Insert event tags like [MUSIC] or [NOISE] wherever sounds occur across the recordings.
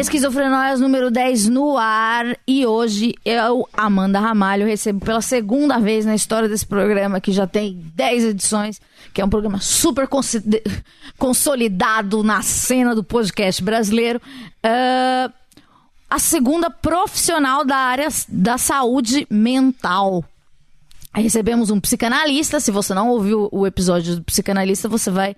Esquizofrenóias número 10 no ar. E hoje eu, Amanda Ramalho, recebo pela segunda vez na história desse programa, que já tem 10 edições, que é um programa super consolidado na cena do podcast brasileiro. ah, a segunda profissional da área da saúde mental. Recebemos um psicanalista. Se você não ouviu o episódio do psicanalista, você vai.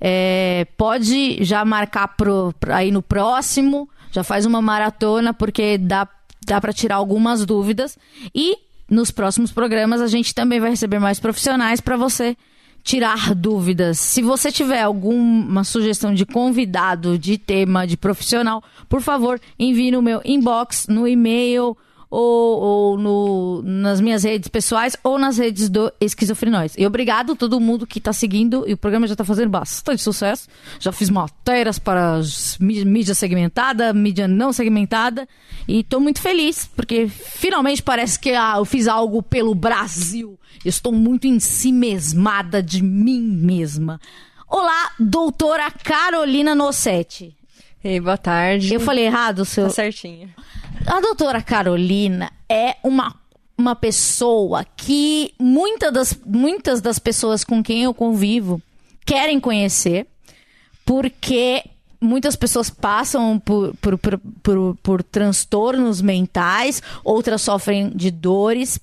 É, pode já marcar pro, aí no próximo. Já faz uma maratona, porque dá, dá para tirar algumas dúvidas. E nos próximos programas a gente também vai receber mais profissionais para você tirar dúvidas. Se você tiver alguma sugestão de convidado, de tema, de profissional, por favor, envie no meu inbox, no e-mail ou, ou no, nas minhas redes pessoais ou nas redes do Esquizofrenóis. E obrigado a todo mundo que está seguindo e o programa já está fazendo bastante sucesso. Já fiz matérias para mídia segmentada, mídia não segmentada e estou muito feliz porque finalmente parece que ah, eu fiz algo pelo Brasil. Eu estou muito em si mesmada de mim mesma. Olá, doutora Carolina Nossetti. Ei, boa tarde. Eu falei errado seu... Tá certinho. A doutora Carolina é uma, uma pessoa que muita das, muitas das pessoas com quem eu convivo querem conhecer, porque muitas pessoas passam por, por, por, por, por transtornos mentais, outras sofrem de dores.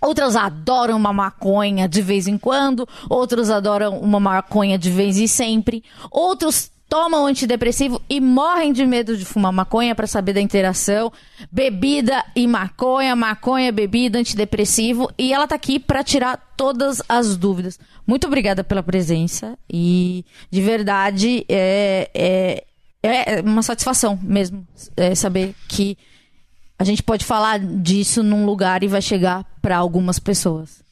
Outras adoram uma maconha de vez em quando, outros adoram uma maconha de vez e sempre, outros tomam antidepressivo e morrem de medo de fumar maconha para saber da interação, bebida e maconha, maconha, bebida, antidepressivo, e ela tá aqui para tirar todas as dúvidas. Muito obrigada pela presença e de verdade é, é, é uma satisfação mesmo é, saber que a gente pode falar disso num lugar e vai chegar para algumas pessoas.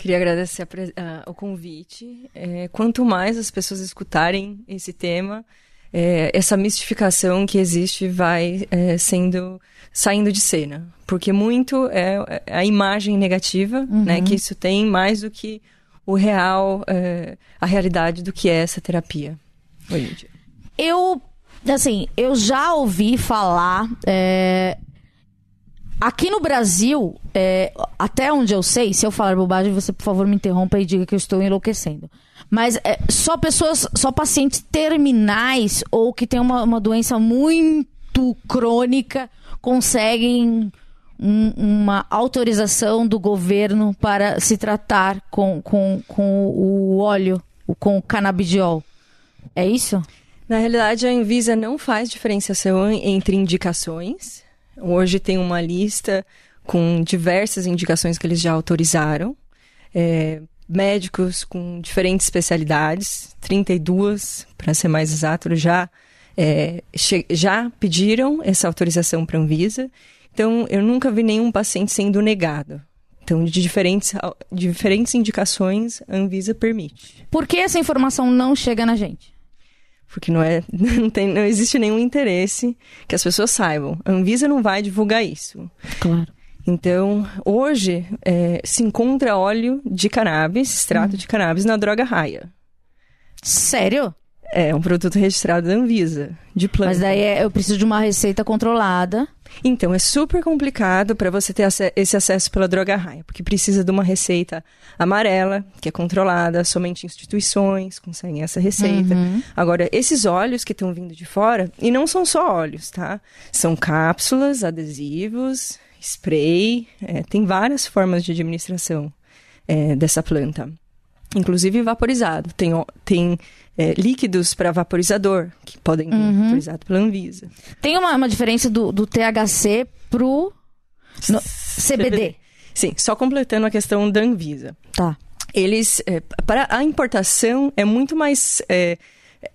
Queria agradecer a o convite. É, quanto mais as pessoas escutarem esse tema, é, essa mistificação que existe vai é, sendo saindo de cena, porque muito é é a imagem negativa, né, que isso tem mais do que o real, é, a realidade do que é essa terapia. dia. Eu, assim, eu já ouvi falar. Aqui no Brasil, é, até onde eu sei, se eu falar bobagem, você por favor me interrompa e diga que eu estou enlouquecendo. Mas é, só pessoas, só pacientes terminais ou que têm uma, uma doença muito crônica conseguem um- uma autorização do governo para se tratar com, com, com o óleo, com o canabidiol. É isso? Na realidade, a Anvisa não faz diferenciação entre indicações. Hoje tem uma lista com diversas indicações que eles já autorizaram. É, médicos com diferentes especialidades, 32, para ser mais exato, já, é, já pediram essa autorização para a Anvisa. Então, eu nunca vi nenhum paciente sendo negado. Então, de diferentes, diferentes indicações, a Anvisa permite. Por que essa informação não chega na gente? Porque não, é, [LAUGHS] não, tem, não existe nenhum interesse que as pessoas saibam. A Anvisa não vai divulgar isso. Claro. Então, hoje, é, se encontra óleo de cannabis, extrato de cannabis, na droga raia. Sério? É um produto registrado da Anvisa, de planta. Mas daí é- eu preciso de uma receita controlada. Então, é super complicado para você ter esse acesso pela droga raia, porque precisa de uma receita amarela, que é controlada, somente instituições conseguem essa receita. Agora, esses óleos que estão vindo de fora, e não são só óleos, tá? São cápsulas, adesivos, spray, é, tem várias formas de administração é, dessa planta. Inclusive vaporizado. Tem, tem é, líquidos para vaporizador, que podem vir vaporizados pela Anvisa. Tem uma, uma diferença do, do THC pro no- CBD. Sim, só completando a questão da Anvisa. Tá. Eles, é, para a importação, é muito mais é,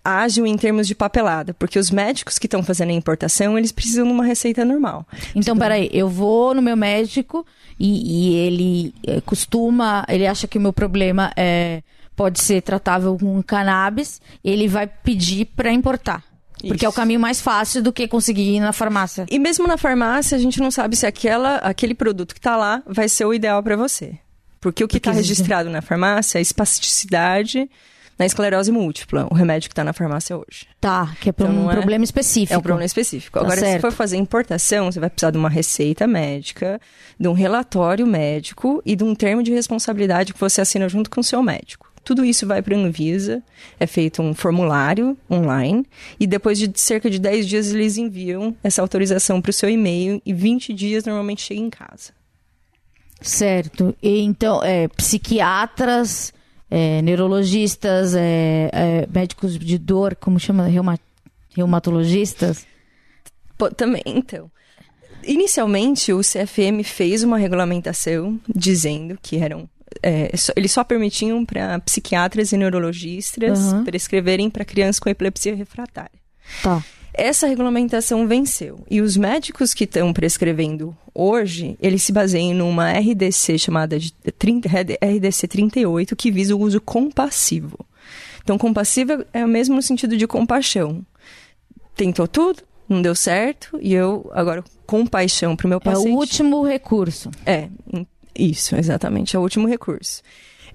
ágil em termos de papelada, porque os médicos que estão fazendo a importação, eles precisam de uma receita normal. Então, peraí, eu vou no meu médico e, e ele eh, costuma, ele acha que o meu problema é pode ser tratável com cannabis, ele vai pedir para importar. Porque Isso. é o caminho mais fácil do que conseguir ir na farmácia. E mesmo na farmácia, a gente não sabe se aquela, aquele produto que tá lá vai ser o ideal para você. Porque o que está registrado na farmácia é espasticidade na esclerose múltipla, o remédio que está na farmácia hoje. Tá, que é pra Então um é- problema específico. É um problema específico. Tá Agora, certo. se for fazer importação, você vai precisar de uma receita médica, de um relatório médico e de um termo de responsabilidade que você assina junto com o seu médico. Tudo isso vai para a Anvisa, é feito um formulário online e depois de cerca de 10 dias eles enviam essa autorização para o seu e-mail e 20 dias normalmente chega em casa. Certo. E, então, é, psiquiatras, é, neurologistas, é, é, médicos de dor, como chama? Reuma- reumatologistas? Pô, também, então. Inicialmente, o CFM fez uma regulamentação dizendo que eram. É, eles só permitiam para psiquiatras e neurologistas Aham. prescreverem para crianças com epilepsia refratária. Tá. Essa regulamentação venceu. E os médicos que estão prescrevendo hoje, eles se baseiam numa RDC chamada de 30, RDC 38, que visa o uso compassivo. Então, compassivo é o mesmo sentido de compaixão. Tentou tudo, não deu certo, e eu, agora, compaixão para o meu É paciente. o último recurso. É, isso, exatamente, é o último recurso.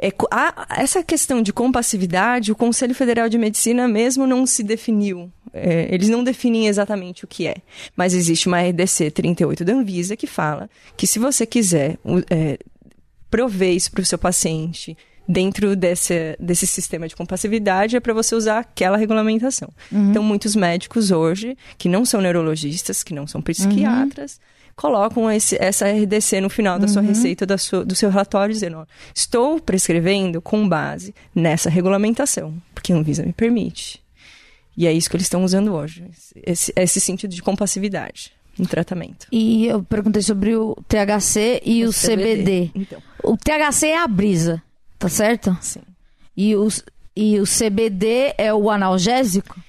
É, a- essa questão de compassividade, o Conselho Federal de Medicina mesmo não se definiu. É, eles não definem exatamente o que é. Mas existe uma RDC 38 da Anvisa que fala que se você quiser é, prover isso para o seu paciente dentro desse, desse sistema de compassividade, é para você usar aquela regulamentação. Então, muitos médicos hoje, que não são neurologistas, que não são psiquiatras, colocam esse- essa RDC no final da sua receita, da sua- do seu relatório, dizendo: ó, estou prescrevendo com base nessa regulamentação, porque a Anvisa me permite. E é isso que eles estão usando hoje, esse, esse sentido de compassividade no tratamento. E eu perguntei sobre o THC e o, CBD. Então, O THC é a brisa, tá certo? sim. E o, e o CBD é o analgésico?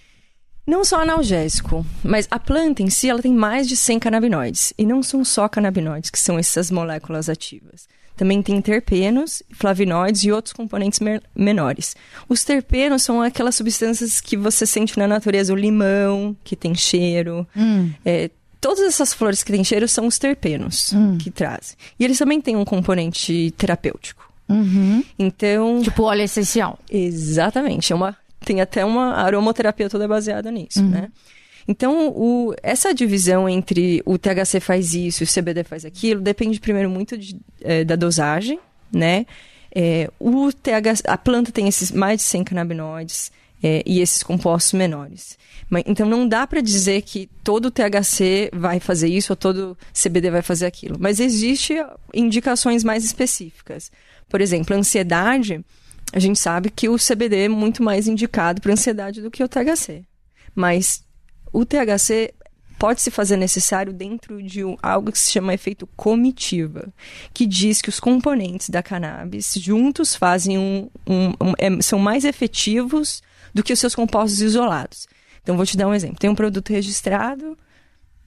Não só analgésico, mas a planta em si ela tem mais de 100 canabinoides. E não são só canabinoides, que são essas moléculas ativas. Também tem terpenos, flavinoides e outros componentes menores. Os terpenos são aquelas substâncias que você sente na natureza, o limão, que tem cheiro. É, todas essas flores que têm cheiro são os terpenos que trazem. E eles também têm um componente terapêutico. Uhum. Então, Tipo óleo essencial. Exatamente. É uma, tem até uma aromoterapia toda baseada nisso, né? Então, o, essa divisão entre o THC faz isso e o CBD faz aquilo depende primeiro muito de, eh, da dosagem, né? Eh, o THC, a planta tem esses mais de 100 canabinoides eh, e esses compostos menores. Mas, então, não dá para dizer que todo THC vai fazer isso ou todo CBD vai fazer aquilo. Mas existe indicações mais específicas. Por exemplo, a ansiedade, a gente sabe que o CBD é muito mais indicado para ansiedade do que o THC. Mas o THC pode se fazer necessário dentro de um- algo que se chama efeito comitiva, que diz que os componentes da cannabis juntos fazem um, um- um- é- são mais efetivos do que os seus compostos isolados. Então, vou te dar um exemplo. Tem um produto registrado,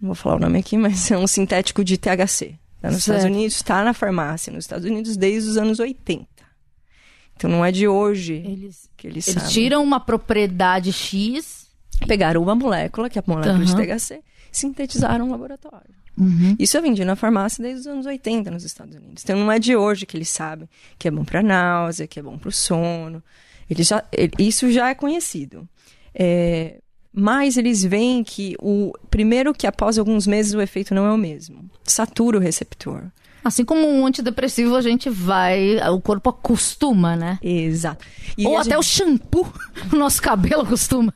não vou falar o nome aqui, mas é um sintético de THC. Tá nos Certo. Estados Unidos, está na farmácia, nos Estados Unidos desde os anos 80. Então, não é de hoje Eles, que eles, eles sabem. tiram uma propriedade X. Pegaram uma molécula, que é a molécula de Aham. THC, sintetizaram no laboratório. Uhum. Isso é vendido na farmácia desde os anos 80 nos Estados Unidos. Então não é de hoje que eles sabem que é bom para náusea, que é bom para o sono. Eles já, ele- isso já é conhecido. É, mas eles veem que o primeiro que após alguns meses o efeito não é o mesmo. Satura o receptor. Assim como um antidepressivo, a gente vai. O corpo acostuma, né? Exato. E Ou até gente- o shampoo, [LAUGHS] o nosso cabelo acostuma.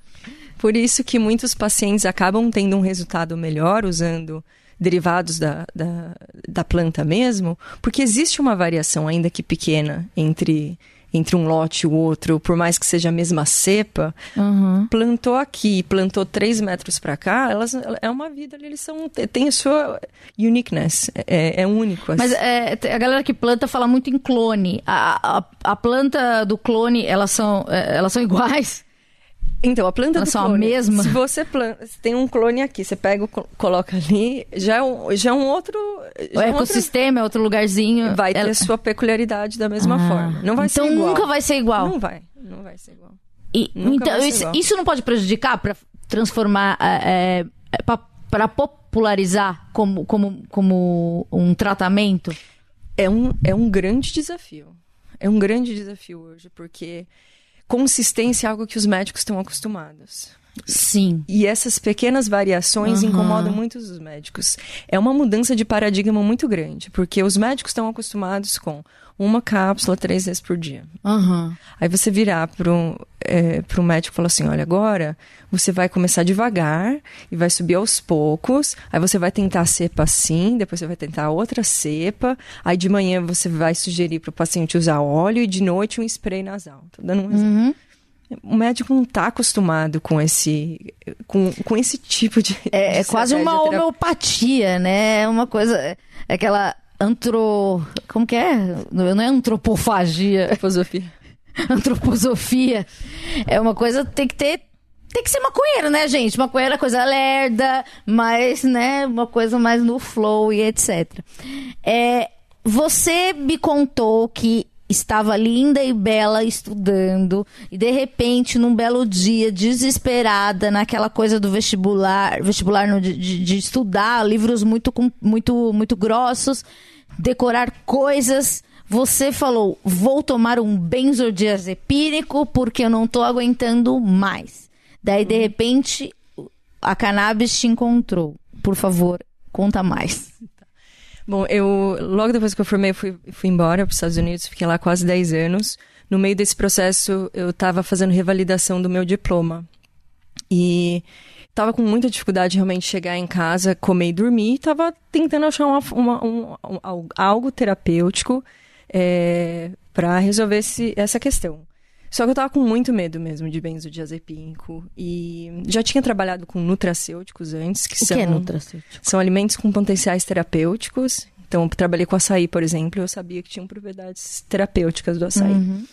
Por isso que muitos pacientes acabam tendo um resultado melhor usando derivados da, da, da planta mesmo, porque existe uma variação, ainda que pequena, entre, entre um lote e o outro, por mais que seja a mesma cepa. Uhum. Plantou aqui, plantou três metros para cá, elas, é uma vida, eles são, tem a sua uniqueness, é, é único. Mas assim. é, te- a galera que planta fala muito em clone. A, a, a planta do clone, elas são, é, elas são [LAUGHS] iguais? Então, a planta Elas do são a clone, mesma? Se você planta, se tem um clone aqui, você pega, coloca ali, já é um, já é um outro. O já é um outro- ecossistema é outro lugarzinho. vai ter Ela- sua peculiaridade da mesma Ah, forma. Não vai então ser igual. nunca vai ser igual. Não vai, não vai ser igual. E- então, ser isso, igual. isso não pode prejudicar para transformar, é, para popularizar como, como, como um tratamento? É um, é um grande desafio. É um grande desafio hoje, porque consistência é algo que os médicos estão acostumados. Sim. E essas pequenas variações Aham. incomodam muito os médicos. É uma mudança de paradigma muito grande, porque os médicos estão acostumados com uma cápsula três vezes por dia. Aham. Aí você virar para um, é, pro médico e falar assim: olha, agora você vai começar devagar e vai subir aos poucos. Aí você vai tentar a cepa assim, depois você vai tentar outra cepa. Aí de manhã você vai sugerir para o paciente usar óleo e de noite um spray nasal. Tô dando um exemplo. Uhum. O médico não está acostumado com esse, com, com esse tipo de. É, [LAUGHS] de é quase uma homeopatia, né? É uma coisa. É aquela antro. Como que é? Não é antropofagia. Filosofia. [LAUGHS] antroposofia. É uma coisa tem que ter. Tem que ser maconheiro, né, gente? Maconheiro é coisa lerda, mas, né, uma coisa mais no flow e etc. É, você me contou que estava linda e bela estudando e de repente num belo dia desesperada naquela coisa do vestibular vestibular no- de, de- estudar livros muito muito muito grossos decorar coisas você falou vou tomar um benzodiazepínico porque eu não tô aguentando mais. Daí de repente a cannabis te encontrou. Por favor conta mais Bom, eu logo depois que eu formei, eu fui, fui embora para os Estados Unidos, fiquei lá quase 10 anos. No meio desse processo, eu estava fazendo revalidação do meu diploma. E estava com muita dificuldade de realmente chegar em casa, comer e dormir. Estava tentando achar uma, uma- um- um- algo- terapêutico para resolver esse- essa questão. Só que eu tava com muito medo mesmo de benzodiazepínico. E já tinha trabalhado com nutracêuticos antes, que o são... que é nutracêutico São alimentos com potenciais terapêuticos. Então, eu trabalhei com açaí, por exemplo, eu sabia que tinham propriedades terapêuticas do açaí. Uhum.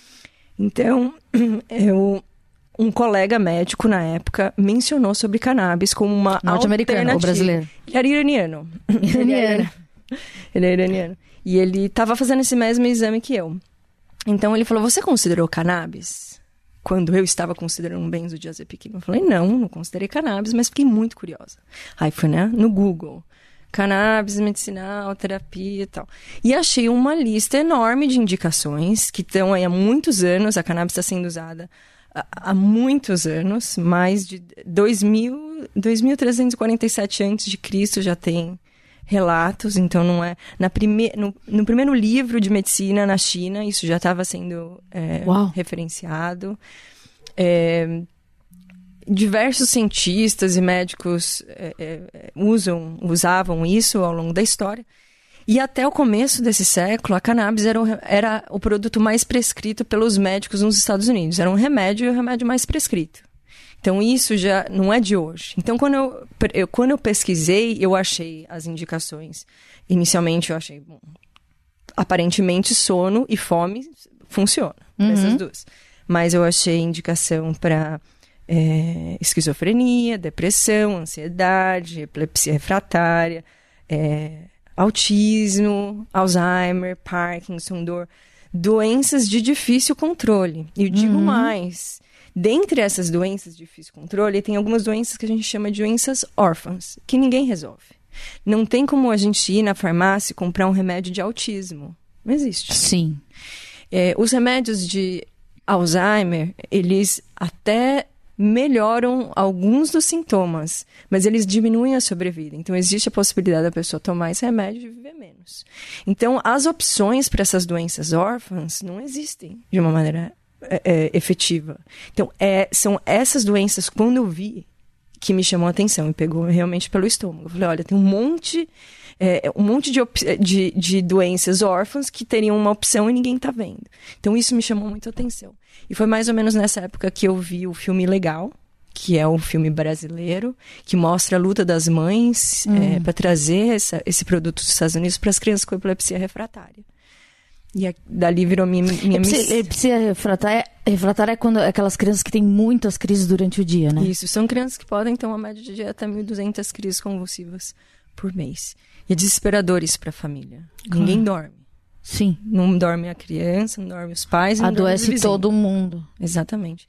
Então, [CLEARS THROAT] eu, um colega médico na época mencionou sobre cannabis como uma norte-americano ou brasileiro [LAUGHS] Ele era iraniano. Ele era- ele é iraniano. E ele estava fazendo esse mesmo exame que eu. Então ele falou: Você considerou cannabis? Quando eu estava considerando um benzodiazepina. Eu falei: Não, não considerei cannabis, mas fiquei muito curiosa. Aí fui, né, no Google. Cannabis medicinal, terapia e tal. E achei uma lista enorme de indicações que estão aí há muitos anos. A cannabis está sendo usada há- muitos anos, mais de 2000, 2347 antes de Cristo já tem relatos, então não é na prime, no, no primeiro livro de medicina na China isso já estava sendo é, referenciado. É, diversos cientistas e médicos é, é, usam, usavam isso ao longo da história. E até o começo desse século, a cannabis era o, era o produto mais prescrito pelos médicos nos Estados Unidos. Era um remédio e o remédio mais prescrito. Então, isso já não é de hoje. Então, quando eu, eu- quando eu pesquisei, eu achei as indicações. Inicialmente, eu achei, bom, aparentemente, sono e fome funciona, pra essas duas. Mas eu achei indicação para esquizofrenia, depressão, ansiedade, epilepsia refratária, é, autismo, Alzheimer, Parkinson, dor, doenças de difícil controle. E eu digo mais, dentre essas doenças de difícil controle, tem algumas doenças que a gente chama de doenças órfãs, que ninguém resolve. Não tem como a gente ir na farmácia e comprar um remédio de autismo. Não existe. sim É, os remédios de Alzheimer, eles até melhoram alguns dos sintomas, mas eles diminuem a sobrevida. Então, existe a possibilidade da pessoa tomar esse remédio e viver menos. Então, as opções para essas doenças órfãs não existem de uma maneira é, é, efetiva. Então, é, são essas doenças, quando eu vi, que me chamou a atenção e pegou realmente pelo estômago. Eu falei, olha, tem um monte, é, um monte de, de, de doenças órfãs que teriam uma opção e ninguém tá vendo. Então isso me chamou muito a atenção. E foi mais ou menos nessa época que eu vi o filme Legal, que é um filme brasileiro, que mostra a luta das mães para trazer essa- esse produto dos Estados Unidos para as crianças com epilepsia refratária. E a, dali virou minha, minha Epilepsia, epilepsia refratária, refratária é quando aquelas crianças que têm muitas crises durante o dia, né? Isso, são crianças que podem ter uma média de até 1.200 crises convulsivas por mês. E é desesperador isso para a família. Ninguém dorme. Sim. Não dorme a criança, não dorme os pais, Adoece vizinho. todo mundo. Exatamente.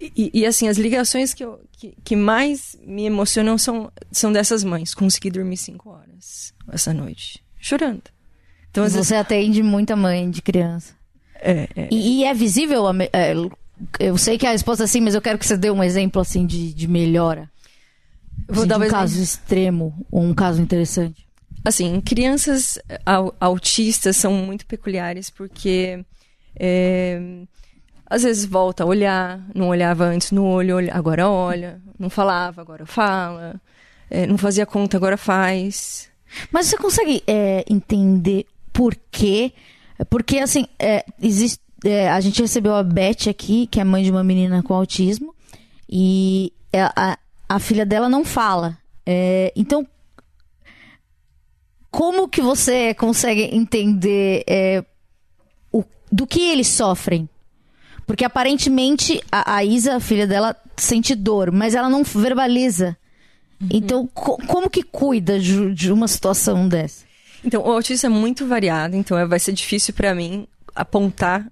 E, e- e, assim, as ligações que, eu- que, que mais me emocionam são, são dessas mães. Consegui dormir cinco horas essa noite, chorando. Então, às vezes, Você atende muita mãe de criança. é, é, E, e é visível? a é, eu sei que a resposta é sim, mas eu quero que você dê um exemplo assim de, de melhora. vou Assim, dar um exemplo. caso extremo ou um caso interessante. Assim, crianças au- autistas são muito peculiares porque é, às vezes volta a olhar, não olhava antes no olho, agora olha, não falava, agora fala, é, não fazia conta, agora faz. Mas você consegue é, entender por quê? Porque, assim, é, existe, é, a gente recebeu a Beth aqui, que é mãe de uma menina com autismo, e é, a, a filha dela não fala. É, então, como que você consegue entender é, o, do que eles sofrem? Porque aparentemente a, a Isa, a filha dela, sente dor, mas ela não verbaliza. Então, co- como que cuida de, de uma situação dessa? Então, o autismo é muito variado, então é- vai ser difícil para mim apontar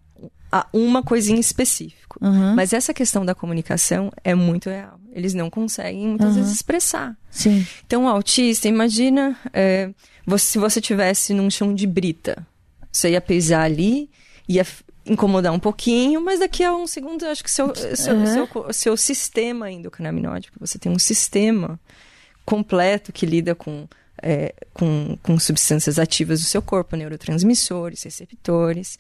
a uma coisinha específica. Uhum. Mas essa questão da comunicação é muito real. Eles não conseguem muitas vezes expressar. Sim. Então, o autista, imagina é, você- se você tivesse num chão de brita. Você ia pisar ali, ia incomodar um pouquinho, mas daqui a um segundo, acho que seu, seu, Uhum. seu, seu sistema endocannabinoide, você tem um sistema completo que lida com, é, com, com substâncias ativas do seu corpo, neurotransmissores, receptores,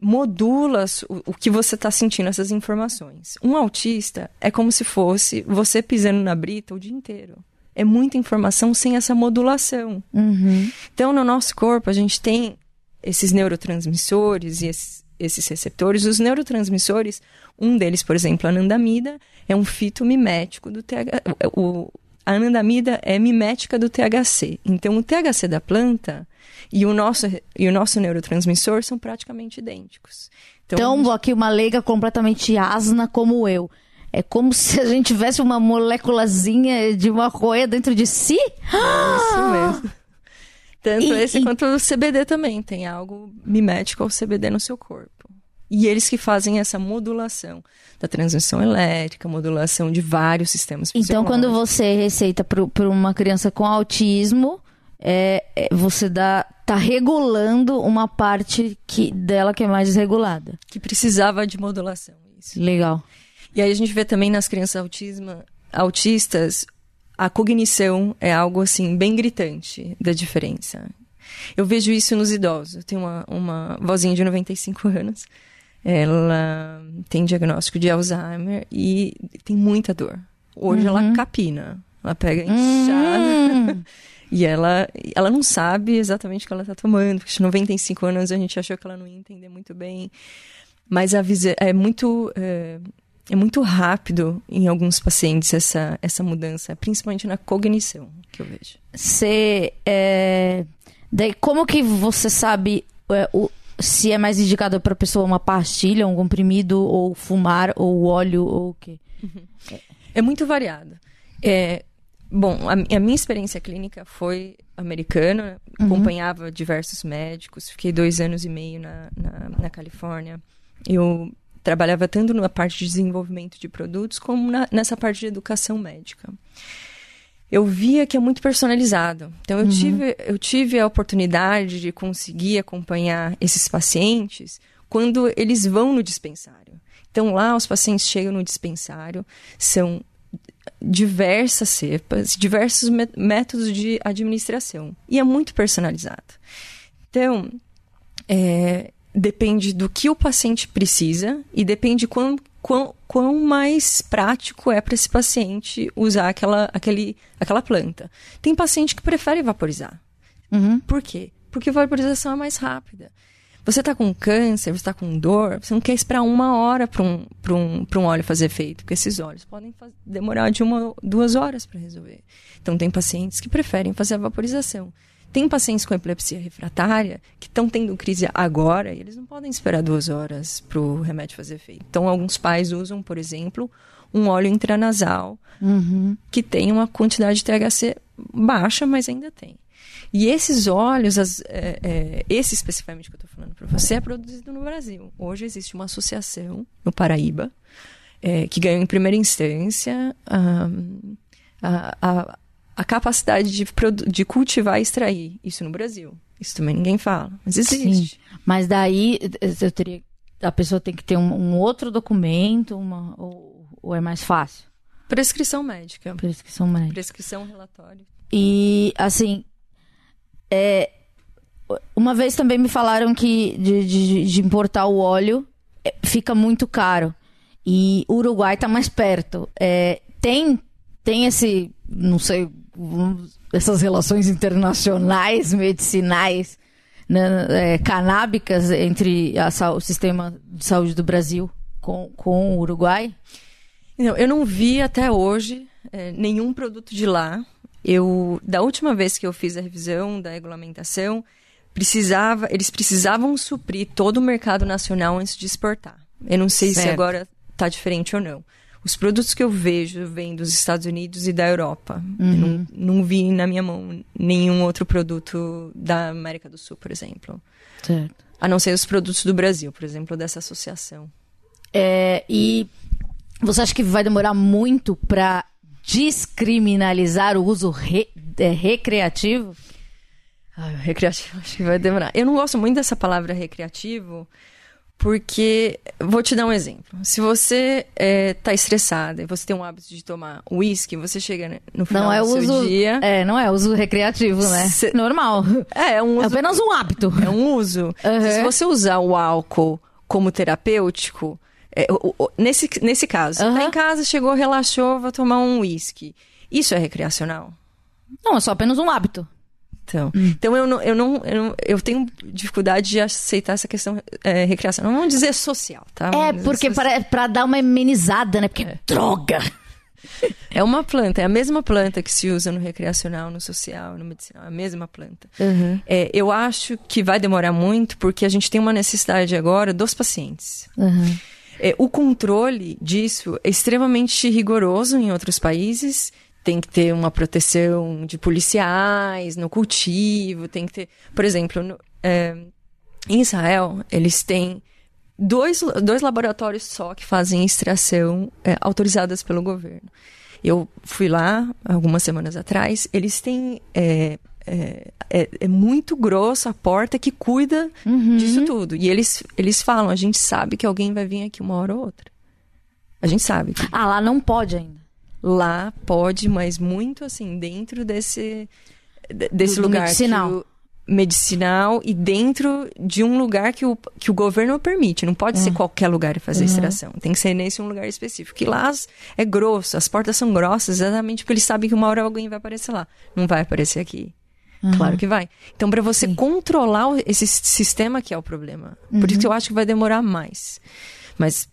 modula o, o que você está sentindo, essas informações. Um autista é como se fosse você pisando na brita o dia inteiro. É muita informação sem essa modulação. Uhum. Então, no nosso corpo, a gente tem esses neurotransmissores e esses, esses receptores. Os neurotransmissores, um deles, por exemplo, a anandamida, é um fitomimético do TH. O, a anandamida é mimética do THC. Então, o THC da planta e o nosso, e o nosso neurotransmissor são praticamente idênticos. Então, aqui uma leiga completamente asna como eu. É como se a gente tivesse uma moléculazinha de maconha dentro de si? Isso mesmo. Tanto E- esse e- quanto o CBD também tem algo mimético ao CBD no seu corpo. E eles que fazem essa modulação da transmissão elétrica, modulação de vários sistemas Então, quando você receita para uma criança com autismo, é, é, você dá, tá regulando uma parte que, dela que é mais desregulada. que precisava de modulação. Isso. Legal. E aí a gente vê também nas crianças autismo, autistas a cognição é algo assim bem gritante da diferença. Eu vejo isso nos idosos. Eu tenho uma, uma vozinha de 95 anos. Ela tem diagnóstico de Alzheimer e tem muita dor. Hoje ela capina. Ela pega inchada. Hum, [LAUGHS] E ela, ela não sabe exatamente o que ela está tomando, porque de 95 anos a gente achou que ela não ia entender muito bem. Mas a é muito é, é muito rápido em alguns pacientes essa, essa mudança, principalmente na cognição, que eu vejo. Você. É... Daí, como que você sabe é, o- se é mais indicado para pessoa uma pastilha, um comprimido, ou fumar, ou óleo, ou o quê? É muito variado. É, bom, a, a minha experiência clínica foi americana, acompanhava diversos médicos, fiquei dois anos e meio na, na, na Califórnia. Eu trabalhava tanto na parte de desenvolvimento de produtos como na- nessa parte de educação médica. Eu via que é muito personalizado. Então, eu, tive, eu tive a oportunidade de conseguir acompanhar esses pacientes quando eles vão no dispensário. Então, lá, os pacientes chegam no dispensário, são diversas cepas, diversos mé- métodos de administração. E é muito personalizado. Então, é, depende do que o paciente precisa e depende quão, quão, quão mais prático é para esse paciente usar aquela, aquele, aquela planta. Tem paciente que prefere vaporizar. Uhum. Por quê? Porque a vaporização é mais rápida. Você está com câncer, você está com dor, você não quer esperar uma hora para um, pra um, pra um óleo fazer efeito, porque esses óleos podem faz- demorar de uma duas horas para resolver. Então, tem pacientes que preferem fazer a vaporização. Tem pacientes com epilepsia refratária que estão tendo crise agora e eles não podem esperar duas horas para o remédio fazer efeito. Então, alguns pais usam, por exemplo, um óleo intranasal Uhum. que tem uma quantidade de THC baixa, mas ainda tem. E esses óleos, as- é, é, esse especificamente que eu estou falando para você, é produzido no Brasil. Hoje existe uma associação no Paraíba é, que ganhou em primeira instância a, a- a capacidade de, de cultivar e extrair isso no Brasil. Isso também ninguém fala, mas existe. Mas daí eh, eu teria, a pessoa tem que ter um, um outro documento, uma, ou, ou é mais fácil? Prescrição médica. Prescrição médica. Prescrição relatório. E assim, é, uma vez também me falaram que de, de- de importar o óleo é, fica muito caro. E o Uruguai tá mais perto. É, tem, tem esse, não sei, essas relações internacionais, medicinais, né, é, canábicas entre a o sistema de saúde do Brasil com, com o Uruguai? Não, eu não vi até hoje é, nenhum produto de lá. Eu, da última vez que eu fiz a revisão da regulamentação, precisava, eles precisavam suprir todo o mercado nacional antes de exportar. Eu não sei se Certo. agora está diferente ou não. Os produtos que eu vejo vêm dos Estados Unidos e da Europa. Eu não, não vi na minha mão nenhum outro produto da América do Sul, por exemplo. Certo. A não ser os produtos do Brasil, por exemplo, dessa associação. É, e você acha que vai demorar muito para descriminalizar o uso re- é, recreativo? Ah, recreativo, [LAUGHS] acho que vai demorar. Eu não gosto muito dessa palavra recreativo, porque. Vou te dar um exemplo. Se você está estressada e você tem um hábito de tomar uísque, você chega no final Não é do seu uso, dia. é, não é uso recreativo, né? Cê- Normal. É, é um É uso. apenas um hábito. É um uso. Uhum. Se você usar o álcool como terapêutico, é, o- o- nesse, nesse caso, você tá Uhum. em casa, chegou, relaxou, vai tomar um uísque. Isso é recreacional? Não, é só apenas um hábito. Então, então eu, não, eu, não, eu não- eu tenho dificuldade de aceitar essa questão é, recreacional. Vamos dizer social, tá? É, Vamos porque social. para, dar uma amenizada, né? Porque droga. É uma planta, é a mesma planta que se usa no recreacional, no social, no medicinal, é a mesma planta. Uhum. É, eu acho que vai demorar muito porque a gente tem uma necessidade agora dos pacientes. Uhum. É, o controle disso é extremamente rigoroso em outros países. Tem que ter uma proteção de policiais no cultivo, tem que ter. Por exemplo, no- é, em Israel, eles têm dois, dois laboratórios só que fazem extração é, autorizadas pelo governo. Eu fui lá algumas semanas atrás, eles têm. É, é, é- é muito grossa a porta que cuida disso tudo. E eles, eles falam: a gente sabe que alguém vai vir aqui uma hora ou outra. A gente sabe. que Ah, lá não pode ainda. Lá pode, mas muito assim, dentro desse, de- desse Do- do lugar. medicinal. o- medicinal e dentro de um lugar que o, que o governo permite. Não pode Hum. ser qualquer lugar fazer Uhum. extração. Tem que ser nesse um lugar específico. Que lá é grosso, as portas são grossas exatamente porque eles sabem que uma hora alguém vai aparecer lá. Não vai aparecer aqui. Claro que vai. Então, para você Sim. controlar esse sistema que é o problema. Por isso que eu acho que vai demorar mais. Mas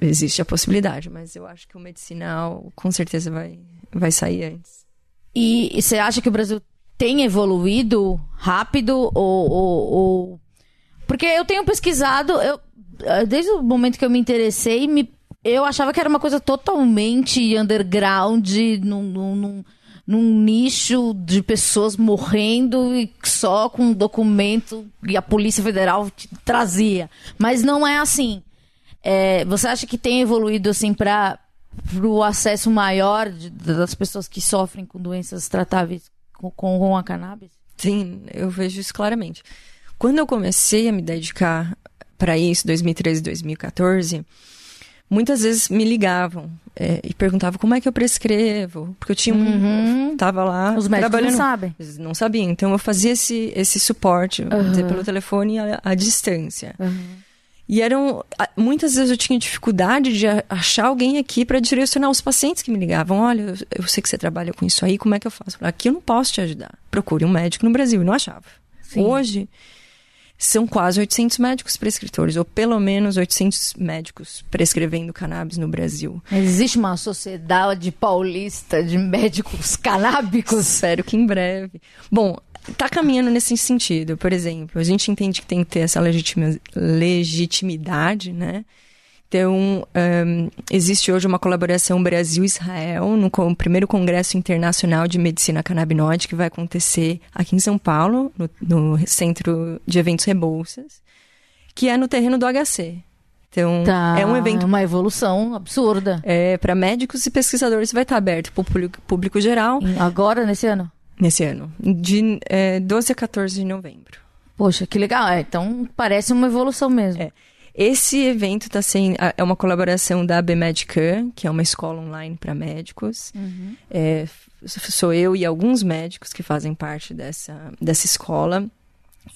existe a possibilidade, mas eu acho que o medicinal com certeza vai, vai sair antes. E, você acha que o Brasil tem evoluído rápido ou, ou- ou- Porque eu tenho pesquisado, eu, eh, desde o momento que eu me interessei, me- eu achava que era uma coisa totalmente underground, num, num- num- nicho de pessoas morrendo e só com um documento e a Polícia Federal trazia. Mas não é assim. É, você acha que tem evoluído assim para o acesso maior de- das pessoas que sofrem com doenças tratáveis com, com, a cannabis? Sim, eu vejo isso claramente. Quando eu comecei a me dedicar para isso, 2013, 2014, muitas vezes me ligavam é, e perguntavam como é que eu prescrevo, porque eu tinha um, tava lá Uhum. Os médicos não sabem. Não sabiam, então eu fazia esse, esse suporte, vamos dizer, pelo telefone à, à distância. E eram. Muitas vezes eu tinha dificuldade de achar alguém aqui para direcionar os pacientes que me ligavam. Olha, eu, sei que você trabalha com isso aí, como é que eu faço? Aqui eu não posso te ajudar. Procure um médico no Brasil. E não achava. Sim. Hoje, são quase 800 médicos prescritores, ou pelo menos 800 médicos prescrevendo cannabis no Brasil. Existe uma sociedade paulista de médicos canábicos? Espero que em breve. Bom, tá caminhando nesse sentido. Por exemplo, a gente entende que tem que ter essa legitima, legitimidade, né? Então, um, existe hoje uma colaboração Brasil-Israel no com, primeiro Congresso Internacional de Medicina Canabinoide, que vai acontecer aqui em São Paulo, no, no Centro de Eventos Rebouças, que é no terreno do HC. Então, Tá, é um evento uma evolução absurda. é, para médicos e pesquisadores, vai estar aberto para o público, público geral Agora, nesse ano? Nesse ano, de é, 12 a 14 de novembro. Poxa, que legal. É, então, parece uma evolução mesmo. É. Esse evento está sendo é uma colaboração da BMedCan, que é uma escola online para médicos. É, f- sou eu e alguns médicos que fazem parte dessa, dessa escola.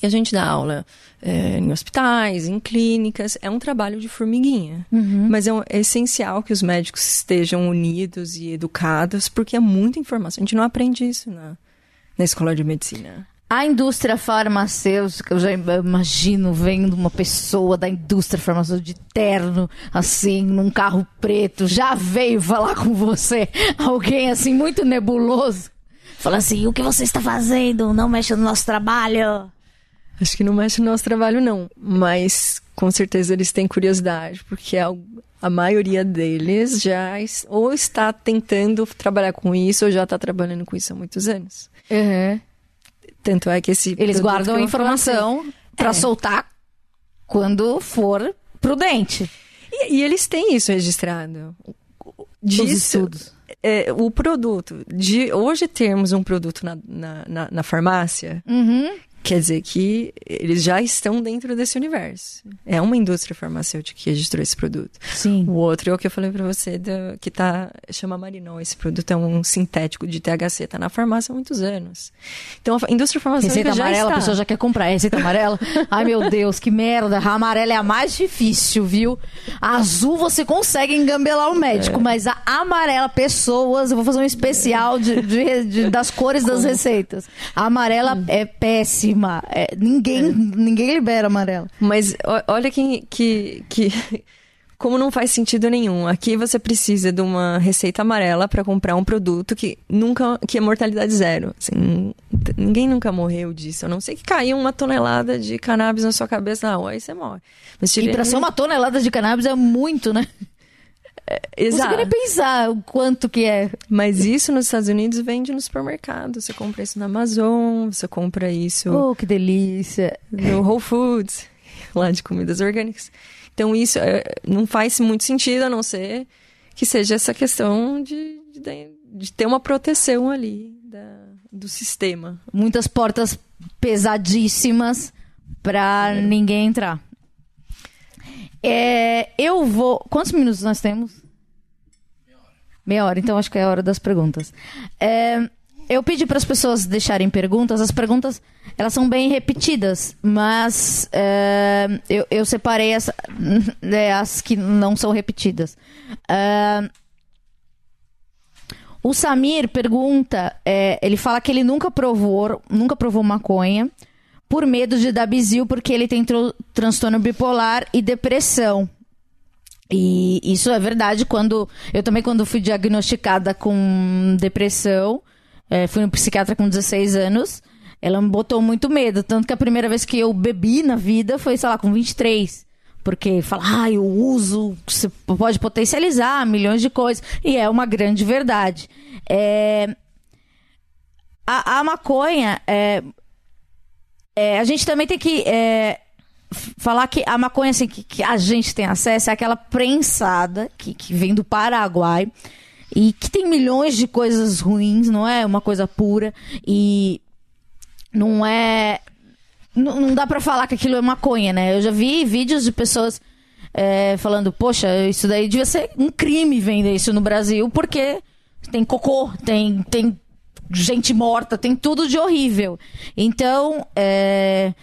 E a gente dá aula é, em hospitais, em clínicas. É um trabalho de formiguinha. Mas é, um- é essencial que os médicos estejam unidos e educados, porque é muita informação. A gente não aprende isso na, na escola de medicina. A indústria farmacêutica, eu já imagino vendo uma pessoa da indústria farmacêutica de terno, assim, num carro preto, já veio falar com você, [LAUGHS] alguém assim, muito nebuloso, fala assim, o que você está fazendo? Não mexa no nosso trabalho. Acho que não mexe no nosso trabalho, não. Mas com certeza eles têm curiosidade, porque a, a maioria deles já ou está tentando trabalhar com isso, ou já está trabalhando com isso há muitos anos. Tanto é que esse. Eles guardam a informação pra É. soltar quando for prudente. E, e eles têm isso registrado. Disso, estudos. é, o produto, de hoje termos um produto na, na, na, na farmácia, Uhum. Quer dizer que eles já estão dentro desse universo. É uma indústria farmacêutica que registrou esse produto. Sim. O outro é o que eu falei pra você, do- que tá, chama Marinol. Esse produto é um sintético de THC, tá na farmácia há muitos anos. Então, a indústria farmacêutica Receita já amarela, está. a pessoa já quer comprar. É Receita amarela? [LAUGHS] Ai, meu Deus, que merda. A amarela é a mais difícil, viu? A azul você consegue engambelar o médico, É. mas a amarela, pessoas, eu vou fazer um especial de, de- de- das cores das receitas. A amarela Hum. é péssima. É, ninguém, ninguém libera amarela. Mas olha que, que, que... Como não faz sentido nenhum. Aqui você precisa de uma receita amarela pra comprar um produto que nunca... Que é mortalidade zero. Assim, ninguém nunca morreu disso. A não sei que caiu uma tonelada de cannabis na sua cabeça na rua, aí você morre. Mas E pra ser uma tonelada de cannabis é muito, né? Não Exato. consigo nem pensar o quanto que é. Mas isso nos Estados Unidos vende no supermercado. Você compra isso na Amazon, você compra isso Oh, que delícia. no Whole Foods, [LAUGHS] lá de comidas orgânicas. Então isso é, não faz muito sentido a não ser que seja essa questão de, de, de ter uma proteção ali da- do sistema. muitas portas pesadíssimas pra ninguém entrar. É, eu vou. Quantos minutos nós temos? Meia hora, então acho que é a hora das perguntas. É, eu pedi para as pessoas deixarem perguntas. As perguntas elas são bem repetidas, mas é, eu, eu separei as, [LAUGHS] né, as que não são repetidas. É, o Samir pergunta, é, ele fala que ele nunca provou, nunca provou maconha por medo de dar bizil porque ele tem transtorno bipolar e depressão. E isso é verdade quando eu também quando fui diagnosticada com depressão, é, fui no psiquiatra com 16 anos, ela me botou muito medo, tanto que a primeira vez que eu bebi na vida foi, sei lá, com 23. Porque fala, ah, o uso você pode potencializar milhões de coisas. E é uma grande verdade. É, A, a maconha, é, é, a gente também tem que é, falar que a maconha assim, que, que a gente tem acesso é aquela prensada que, que vem do Paraguai e que tem milhões de coisas ruins, não é uma coisa pura. E não é. Não, não dá pra falar que aquilo é maconha, né? Eu já vi vídeos de pessoas é, falando, poxa, isso daí devia ser um crime vender isso no Brasil, porque tem cocô, tem, tem gente morta, tem tudo de horrível. Então, é,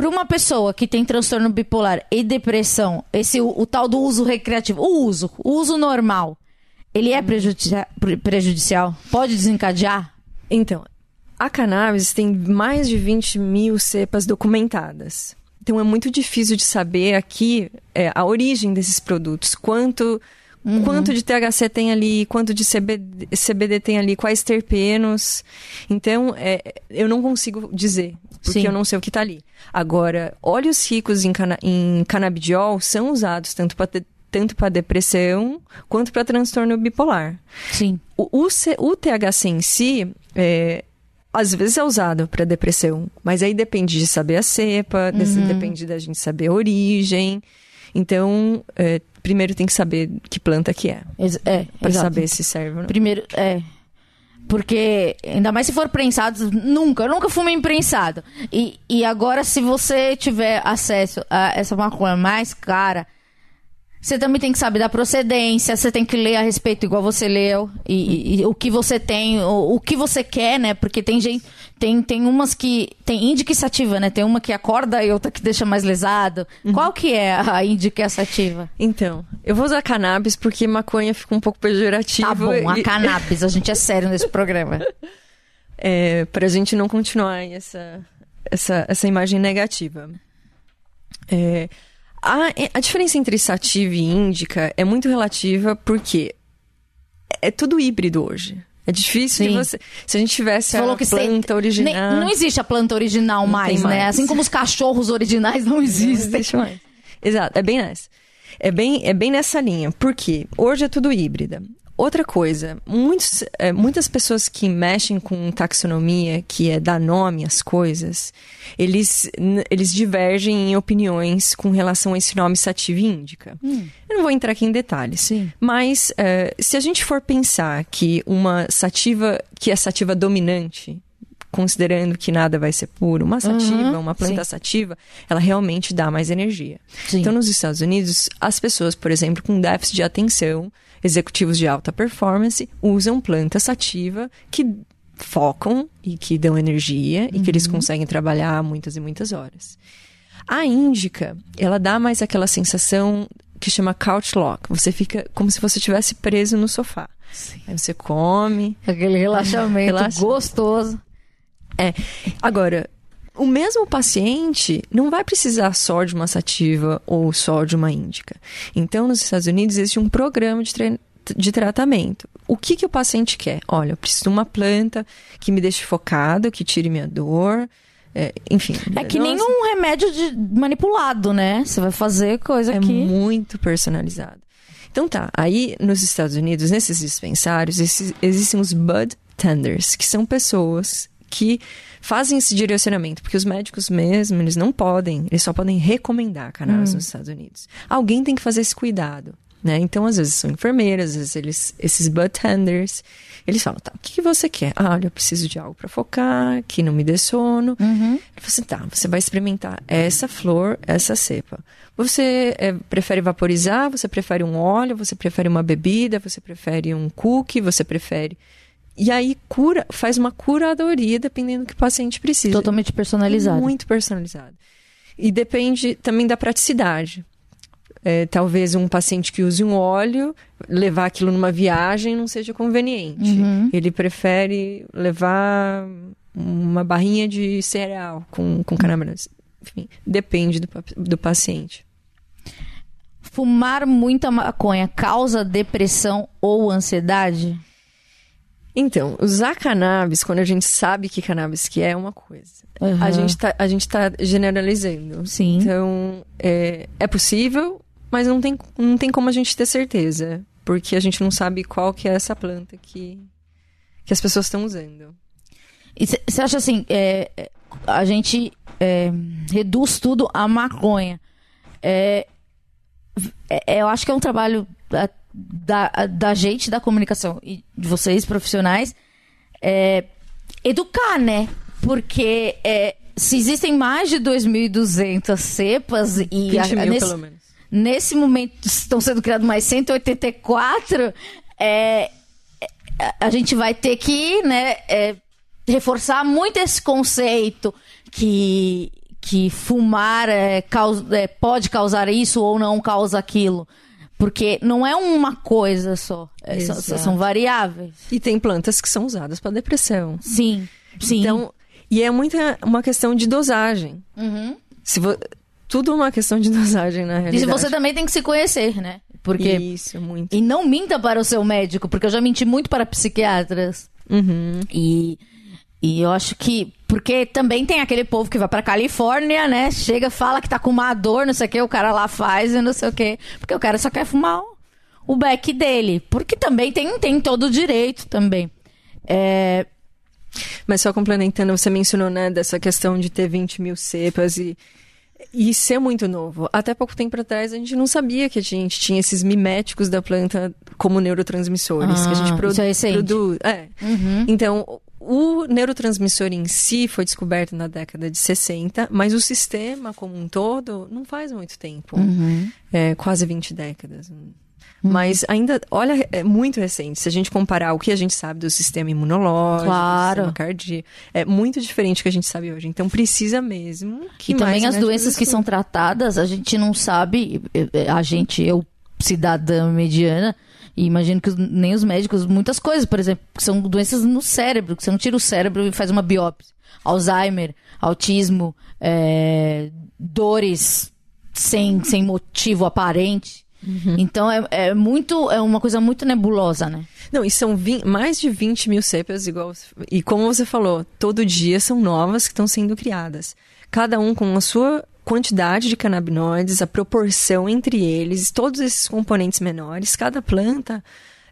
para uma pessoa que tem transtorno bipolar e depressão, esse o, o tal do uso recreativo, o uso, o uso normal, ele é prejudicia- pre- prejudicial? Pode desencadear? Então, a cannabis tem mais de 20 mil cepas documentadas. Então é muito difícil de saber aqui é, a origem desses produtos, quanto Quanto de THC tem ali, quanto de CBD, CBD tem ali, quais terpenos. Então, é, eu não consigo dizer, porque Sim. eu não sei o que tá ali. Agora, óleos ricos em, cana em canabidiol são usados tanto para tanto para depressão quanto para transtorno bipolar. Sim. O, o, o THC em si, é, às vezes é usado para depressão, mas aí depende de saber a cepa, desse- depende da gente saber a origem. Então, é, primeiro tem que saber que planta que é, é, para saber se serve ou não. Primeiro, é. Porque, ainda mais se for prensado, nunca, eu nunca fumei prensado. E, e agora, se você tiver acesso a essa maconha mais cara, você também tem que saber da procedência, você tem que ler a respeito, igual você leu, e, e- e o que você tem, o, o que você quer, né? Porque tem gente, tem, tem umas que. Tem índica e sativa, né? Tem uma que acorda e outra que deixa mais lesado. Qual que é a índica e a sativa? Então, eu vou usar cannabis porque maconha fica um pouco pejorativo. Tá bom, a e- cannabis, a gente é sério nesse programa. [LAUGHS] é, pra gente não continuar essa, essa, essa imagem negativa. É, a, a diferença entre sativa e índica é muito relativa porque é tudo híbrido hoje. É difícil de Sim. você. Se a gente tivesse a planta tem- original. nem- não existe a planta original Não mais, tem né? mais. Assim como os cachorros originais não Não existem. existe mais. Exato, é bem nessa. É bem, é bem nessa linha. Por quê? Hoje é tudo híbrida. Outra coisa, muitos, é, muitas pessoas que mexem com taxonomia, que é dar nome às coisas, eles, eles divergem em opiniões com relação a esse nome sativa índica. Eu não vou entrar aqui em detalhes. Sim. Mas é, se a gente for pensar que uma sativa, que é sativa dominante, considerando que nada vai ser puro, uma sativa, Uhum, uma planta sim. sativa, ela realmente dá mais energia. Sim. Então, nos Estados Unidos, as pessoas, por exemplo, com déficit de atenção, executivos de alta performance, usam planta sativa que focam e que dão energia e que eles Uhum. conseguem trabalhar muitas e muitas horas. A índica, ela dá mais aquela sensação que chama couch lock. Você fica como se você estivesse preso no sofá. Aí você come. Aquele relaxamento [LAUGHS] Relaxa. gostoso. É. Agora, o mesmo paciente não vai precisar só de uma sativa ou só de uma índica. Então, nos Estados Unidos, existe um programa de, de tratamento. O que, que o paciente quer? Olha, eu preciso de uma planta que me deixe focado, que tire minha dor. é, enfim. É que Nossa, nem um remédio de- manipulado, né? Você vai fazer coisa É que. muito personalizado. Então tá, aí nos Estados Unidos, nesses dispensários, esses- existem os bud tenders, que são pessoas que fazem esse direcionamento, porque os médicos mesmo, eles não podem, eles só podem recomendar cannabis nos Estados Unidos. Alguém tem que fazer esse cuidado, né? Então, às vezes são enfermeiras, às vezes eles, esses bud tenders, eles falam, tá, o que, que você quer? Ah, olha, eu preciso de algo pra focar, que não me dê sono. Uhum. Ele falou assim, tá, você vai experimentar essa flor, essa cepa. Você é, prefere vaporizar? Você prefere um óleo? Você prefere uma bebida? Você prefere um cookie? Você prefere... E aí cura, faz uma curadoria dependendo do que o paciente precisa. Totalmente personalizado. Muito personalizado. E depende também da praticidade. É, talvez um paciente que use um óleo, levar aquilo numa viagem não seja conveniente. Uhum. Ele prefere levar uma barrinha de cereal com, com cannabis. Enfim, depende do, do paciente. Fumar muita maconha causa depressão ou ansiedade? Então, usar cannabis, quando a gente sabe que cannabis que é, é uma coisa. Uhum. A, gente tá, a gente tá generalizando. Sim. Então, é, é possível, mas não tem, não tem como a gente ter certeza. Porque a gente não sabe qual que é essa planta que, que as pessoas estão usando. E você acha assim, é, é, a gente é, reduz tudo à maconha. É, é, eu acho que é um trabalho da, da, gente, da comunicação, e de vocês, profissionais, é, educar, né? Porque é, se existem mais de 2.200 cepas e 20 a- mil, nesse, pelo menos. nesse momento estão sendo criados mais 184, é, é, a gente vai ter que né, é, reforçar muito esse conceito que, que fumar é, causa- é, pode causar isso ou não causa aquilo. Porque não é uma coisa só. é, são, são variáveis. E tem plantas que são usadas para depressão. Sim, sim. Então, e é muita uma questão de dosagem. Uhum. Se vo... Tudo é uma questão de [LAUGHS] dosagem, na E realidade. você também tem que se conhecer, né? Porque Isso, muito. e não minta para o seu médico, porque eu já menti muito para psiquiatras. Uhum. E, e eu acho que. Porque também tem aquele povo que vai pra Califórnia, né? Chega, fala que tá com uma dor, não sei o que, o cara lá faz e não sei o que. Porque o cara só quer fumar o, beck dele. Porque também tem, tem todo o direito também. É, Mas só complementando, você mencionou, né, dessa questão de ter 20 mil cepas e, e ser muito novo. Até pouco tempo atrás a gente não sabia que a gente tinha esses miméticos da planta como neurotransmissores. que a gente Ah, produ- isso é recente. produz. É. Então, o neurotransmissor em si foi descoberto na década de 60, mas o sistema como um todo não faz muito tempo. Uhum. É, quase 20 décadas. Mas ainda, olha, é muito recente. Se a gente comparar o que a gente sabe do sistema imunológico, Claro. do sistema cardíaco, é muito diferente do que a gente sabe hoje. Então precisa mesmo que E também as doenças que são tratadas, a gente não sabe, a gente, eu, cidadã mediana, e imagino que nem os médicos, muitas coisas, por exemplo, que são doenças no cérebro, que você não tira o cérebro e faz uma biópsia. Alzheimer, autismo, eh, dores sem, sem motivo aparente. Então é, é muito, é uma coisa muito nebulosa, né? Não, e são vin- mais de 20 mil cepas, igual. E como você falou, todo dia são novas que estão sendo criadas. Cada um com a sua quantidade de canabinoides, a proporção entre eles, todos esses componentes menores, cada planta.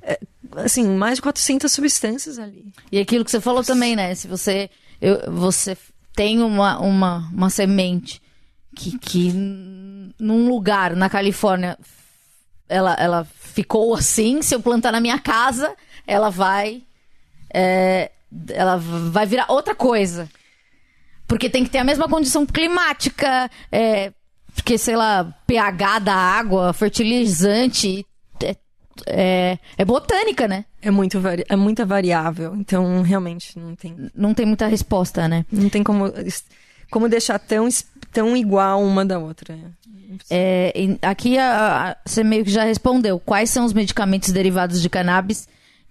é, assim, mais de 400 substâncias ali. E aquilo que você falou também, né? Se você, eu- você tem uma, uma, uma semente que, que num lugar na Califórnia ela, ela ficou assim, se eu plantar na minha casa, ela vai. é, ela vai virar outra coisa. Porque tem que ter a mesma condição climática, é, porque, sei lá, pH da água, fertilizante. É, é, é botânica, né? É, muito vari- é muita variável, então realmente não tem, Não tem muita resposta, né? não tem como, como deixar tão, tão igual uma da outra. É, aqui a- a- você meio que já respondeu. Quais são os medicamentos derivados de cannabis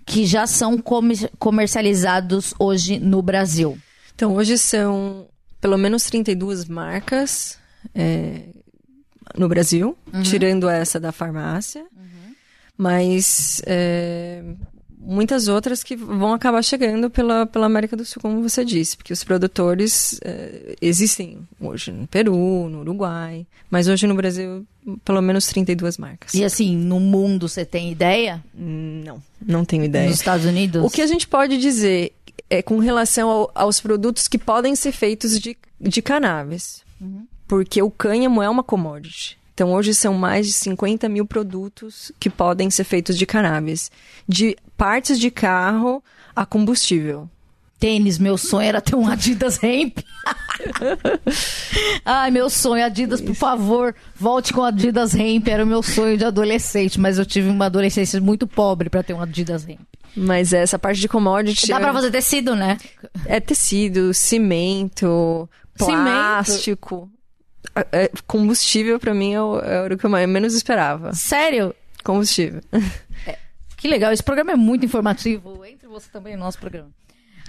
que já são comer- comercializados hoje no Brasil? Então, hoje são pelo menos 32 marcas é, no Brasil, tirando essa da farmácia. Mas é, muitas outras que vão acabar chegando pela, pela América do Sul, como você disse, porque os produtores é, existem hoje no Peru, no Uruguai, mas hoje no Brasil, pelo menos 32 marcas. E assim, no mundo você tem ideia? Hum, Não, não tenho ideia. Nos Estados Unidos? O que a gente pode dizer é com relação ao- aos produtos que podem ser feitos de, de cannabis. Porque o cânhamo é uma commodity. Então, hoje são mais de 50 mil produtos que podem ser feitos de cannabis. De partes de carro a combustível. Tênis, meu sonho era ter um Adidas Hemp. [LAUGHS] Ai, meu sonho, Adidas, por favor, volte com Adidas Hemp. Era o meu sonho de adolescente, mas eu tive uma adolescência muito pobre pra ter um Adidas Hemp. Mas essa parte de commodity Dá é, pra fazer tecido, né? é tecido, cimento, Cimento? plástico. A- é- Combustível, pra mim, é o, é que eu menos esperava. Sério? Combustível. Que legal, esse programa é muito informativo. Entre você também no nosso programa.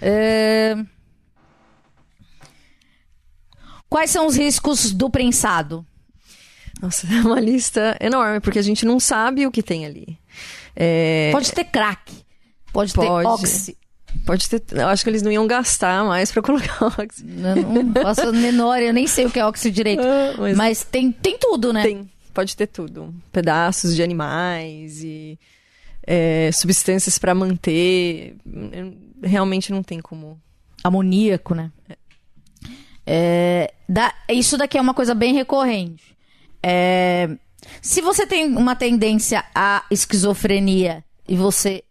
É, Quais são os riscos do prensado? Nossa, é uma lista enorme, porque a gente não sabe o que tem ali. É, Pode ter crack, pode, ter Pode. oxi. pode ter. Eu acho que eles não iam gastar mais pra colocar [LAUGHS] oxi. Eu não faço menor, eu nem sei o que é oxi direito. Ah, mas- Mas tem, tem tudo, né? Tem, pode ter tudo. Pedaços de animais e é, substâncias pra manter. Realmente não tem como. Amoníaco, né? É, da- isso daqui é uma coisa bem recorrente. É, se você tem uma tendência à esquizofrenia e você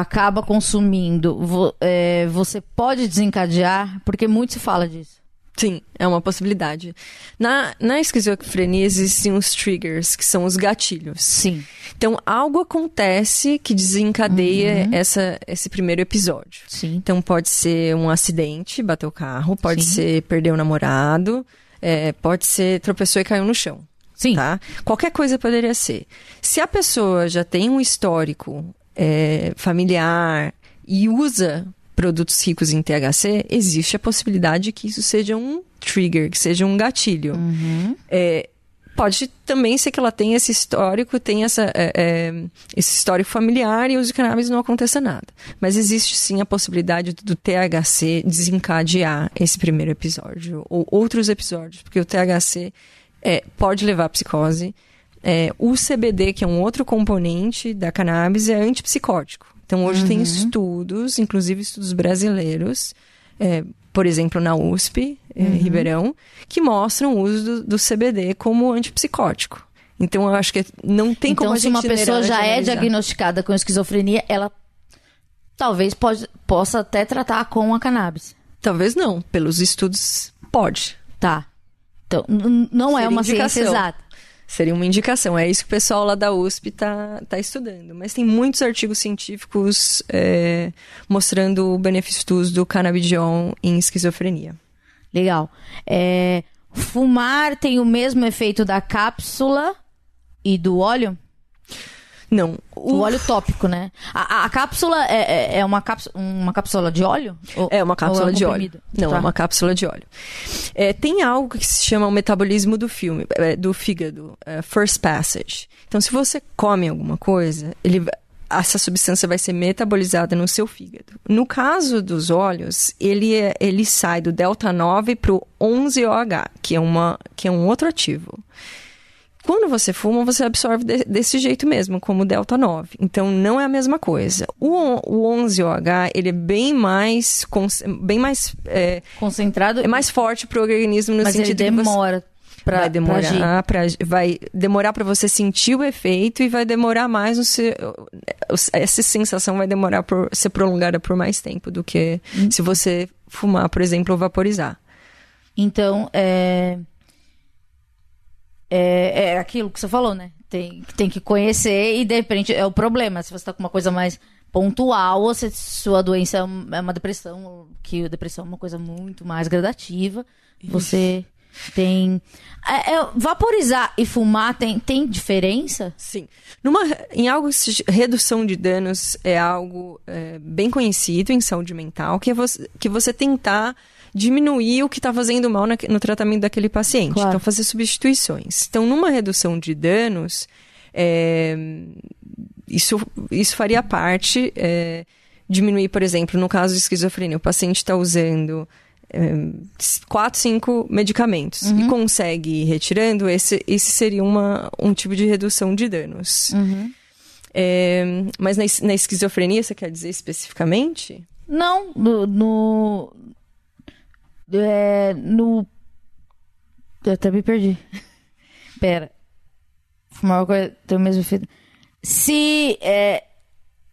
acaba consumindo, vo- é, você pode desencadear, porque muito se fala disso. Sim, é uma possibilidade. Na, na esquizofrenia existem os triggers, que são os gatilhos. Sim. Então, algo acontece que desencadeia essa, esse primeiro episódio. Sim. Então pode ser um acidente, bateu o carro, pode Sim. ser perder o namorado, é, pode ser tropeçou e caiu no chão. Sim. Tá? Qualquer coisa poderia ser. Se a pessoa já tem um histórico é, familiar e usa produtos ricos em THC, existe a possibilidade que isso seja um trigger, que seja um gatilho. Uhum. É, Pode também ser que ela tenha esse histórico, tenha essa, é, é, esse histórico familiar e use cannabis não aconteça nada. Mas existe sim a possibilidade do THC desencadear esse primeiro episódio ou outros episódios, porque o THC é, pode levar à psicose. É, o CBD, que é um outro componente da cannabis, é antipsicótico. Então hoje uhum. tem estudos, inclusive estudos brasileiros, é, por exemplo, na USP, eh, uhum. Ribeirão, que mostram o uso do, do, CBD como antipsicótico. Então, eu acho que não tem então, como se uma pessoa já é diagnosticada com esquizofrenia, ela talvez pode, possa até tratar com a cannabis. Talvez não. Pelos estudos, pode. Tá. Então, não Seria é uma indicação. ciência exata. Seria uma indicação. É isso que o pessoal lá da USP está tá estudando. Mas tem muitos artigos científicos é, mostrando o benefício do canabidiol em esquizofrenia. Legal. É, fumar tem o mesmo efeito da cápsula e do óleo? Não. O, o óleo tópico, né? A, a cápsula é, é, é uma, cápsula, uma cápsula de óleo? Ou, é uma cápsula é um de óleo. Não, tá. é uma cápsula de óleo. É, tem algo que se chama o metabolismo do filme, é, do fígado, é, first passage. Então, se você come alguma coisa, ele essa substância vai ser metabolizada no seu fígado. No caso dos óleos, ele, ele sai do delta 9 para o 11-OH, que, é uma, que é um outro ativo. Quando você fuma, você absorve de, desse jeito mesmo, como o delta 9. Então, não é a mesma coisa. O, o 11OH, ele é bem mais... Bem mais é, Concentrado? É mais forte para o organismo no mas sentido ele demora. Pra, vai demorar para vai demorar para você sentir o efeito e vai demorar mais essa sensação vai demorar por ser prolongada por mais tempo do que hum. se você fumar, por exemplo, ou vaporizar. Então, é é, é aquilo que você falou, né? Tem, tem que conhecer e de repente é o problema. Se você tá com uma coisa mais pontual, ou se sua doença é uma depressão, que a depressão é uma coisa muito mais gradativa, você tem. É, é, vaporizar e fumar tem, tem diferença? Sim. Numa, em algo, redução de danos é algo é, bem conhecido em saúde mental, que é você, que você tentar diminuir o que está fazendo mal na, no tratamento daquele paciente. Claro. Então, fazer substituições. Então, numa redução de danos, é, isso, isso faria parte. É, diminuir, por exemplo, no caso de esquizofrenia, o paciente está usando é, quatro, cinco medicamentos uhum. e consegue ir retirando, esse, esse seria uma, um tipo de redução de danos. Uhum. É, mas na, na, esquizofrenia, você quer dizer especificamente? Não, no, no, é, no. Eu até me perdi. [LAUGHS] Pera. Fumar uma coisa tem o mesmo efeito. Se é,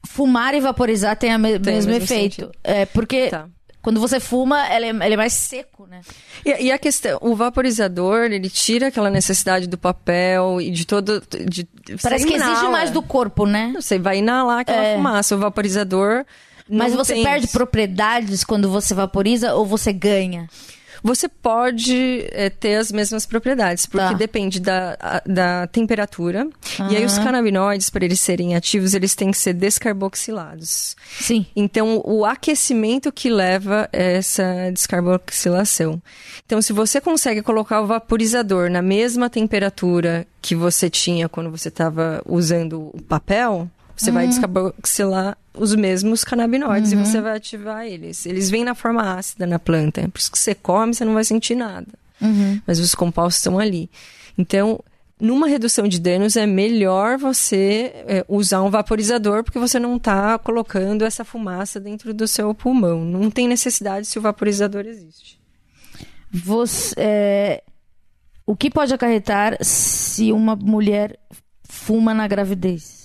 fumar e vaporizar tem o me tem mesmo, mesmo, efeito. É, porque tá. quando você fuma, ele é, ele é mais seco, né? E, e, a questão, o vaporizador, ele tira aquela necessidade do papel e de todo. De, Parece que exige mais do corpo, né? Você vai inalar aquela é. fumaça. O vaporizador mas você perde propriedades quando você vaporiza ou você ganha? Você pode é, ter as mesmas propriedades, porque tá. depende da, a, da temperatura. Uhum. E aí os canabinoides, para eles serem ativos, eles têm que ser descarboxilados. Sim. Então, o aquecimento que leva essa descarboxilação. Então, se você consegue colocar o vaporizador na mesma temperatura que você tinha quando você estava usando o papel, você uhum. vai descarboxilar os mesmos canabinoides uhum. e você vai ativar eles. Eles vêm na forma ácida na planta. Por isso que você come, você não vai sentir nada. Uhum. Mas os compostos estão ali. Então, numa redução de danos, é melhor você é, usar um vaporizador, porque você não está colocando essa fumaça dentro do seu pulmão. Não tem necessidade se o vaporizador existe. Você, é... O que pode acarretar se uma mulher fuma na gravidez?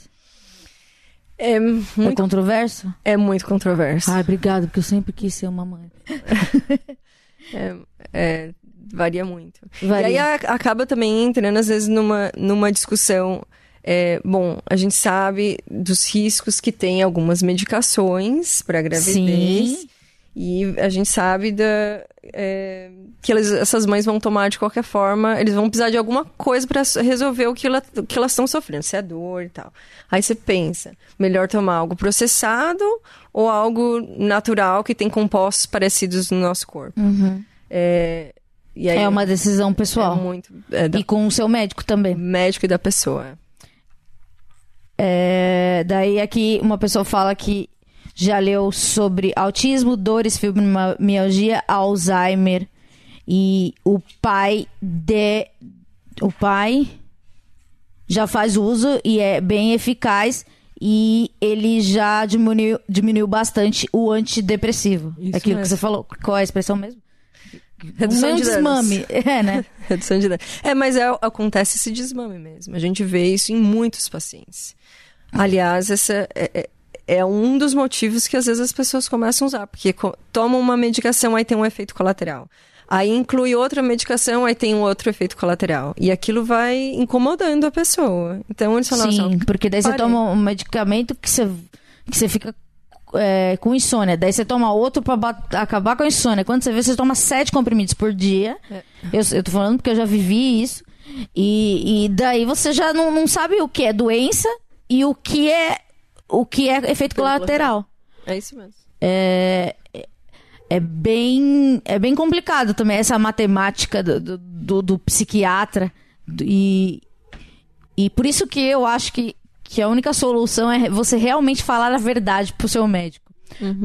É, muito, é controverso? É muito controverso. Ah, obrigado, porque eu sempre quis ser uma mãe. [LAUGHS] é, é, varia muito. Varia. E aí acaba também entrando, às vezes, numa, numa discussão. É, bom, a gente sabe dos riscos que tem algumas medicações para gravidez. Sim. E a gente sabe da, é, que elas, essas mães vão tomar de qualquer forma, eles vão precisar de alguma coisa para resolver o que, ela, o que elas estão sofrendo, se é dor e tal. Aí você pensa, melhor tomar algo processado ou algo natural que tem compostos parecidos no nosso corpo. Uhum. É, E aí É uma decisão é pessoal. muito é da E com o seu médico também. médico e da pessoa. É, daí aqui uma pessoa fala que já leu sobre autismo, dores, fibromialgia, Alzheimer e o pai de o pai já faz uso e é bem eficaz e ele já diminuiu, diminuiu bastante o antidepressivo. Isso Aquilo que mesmo. você falou. Qual é a expressão mesmo? [LAUGHS] Redução um de danos. desmame. [LAUGHS] É, né? [LAUGHS] Redução de danos. É, mas é, acontece esse desmame mesmo. A gente vê isso em muitos pacientes. Aliás, essa é, é- um dos motivos que às vezes as pessoas começam a usar, porque tomam uma medicação, aí tem um efeito colateral. Aí inclui outra medicação, aí tem um outro efeito colateral. E aquilo vai incomodando a pessoa. Então eles falam Sim, assim, porque daí você parei. toma um medicamento que você, que você fica é, com insônia. Daí você toma outro pra acabar com a insônia. Quando você vê, você toma sete comprimidos por dia. É. Eu, eu tô falando porque eu já vivi isso. E, e daí você já não, não sabe o que é doença e o que é, o que é efeito colateral. é isso mesmo. É, é bem é bem complicado também essa matemática do, do, do- do psiquiatra e, e por isso que eu acho que, que a única solução é você realmente falar a verdade pro seu médico